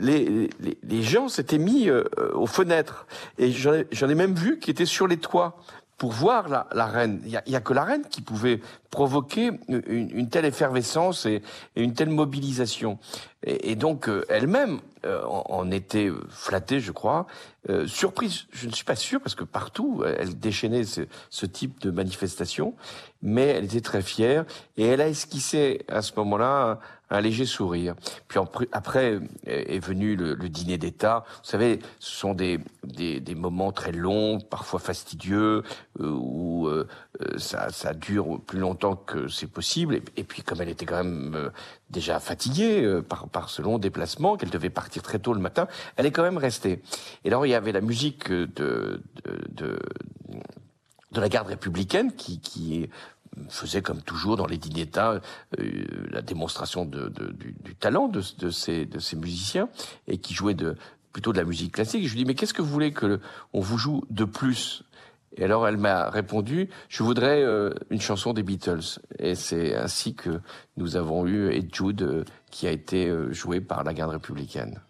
les, les, les gens s'étaient mis aux fenêtres. Et j'en ai, ai, même vu qui étaient sur les toits pour voir la, la reine. Il n'y a, a, que la reine qui pouvait provoquer une, une telle effervescence et, et, une telle mobilisation. Et, donc euh, elle-même euh, en, était flattée, je crois, euh, surprise. Je ne suis pas sûr parce que partout elle déchaînait ce, ce, type de manifestation, mais elle était très fière et elle a esquissé à ce moment-là un léger sourire. Puis après est venu le, le dîner d'État. Vous savez, ce sont des, des, des, moments très longs, parfois fastidieux, euh, où euh, ça, ça, dure plus longtemps que c'est possible. Et, et, puis comme elle était quand même euh, déjà fatiguée euh, par, par ce long déplacement, qu'elle devait partir très tôt le matin, elle est quand même restée. Et alors il y avait la musique de, de, de la garde républicaine qui, qui faisait comme toujours dans les dîners d'État euh, la démonstration de, du, talent de, de, ces, de ces musiciens et qui jouaient de, plutôt de la musique classique. je lui dis mais qu'est-ce que vous voulez que on vous joue de plus Et alors elle m'a répondu je voudrais euh, une chanson des Beatles. Et c'est ainsi que nous avons eu Ed Jude euh, qui a été euh, joué par la garde républicaine.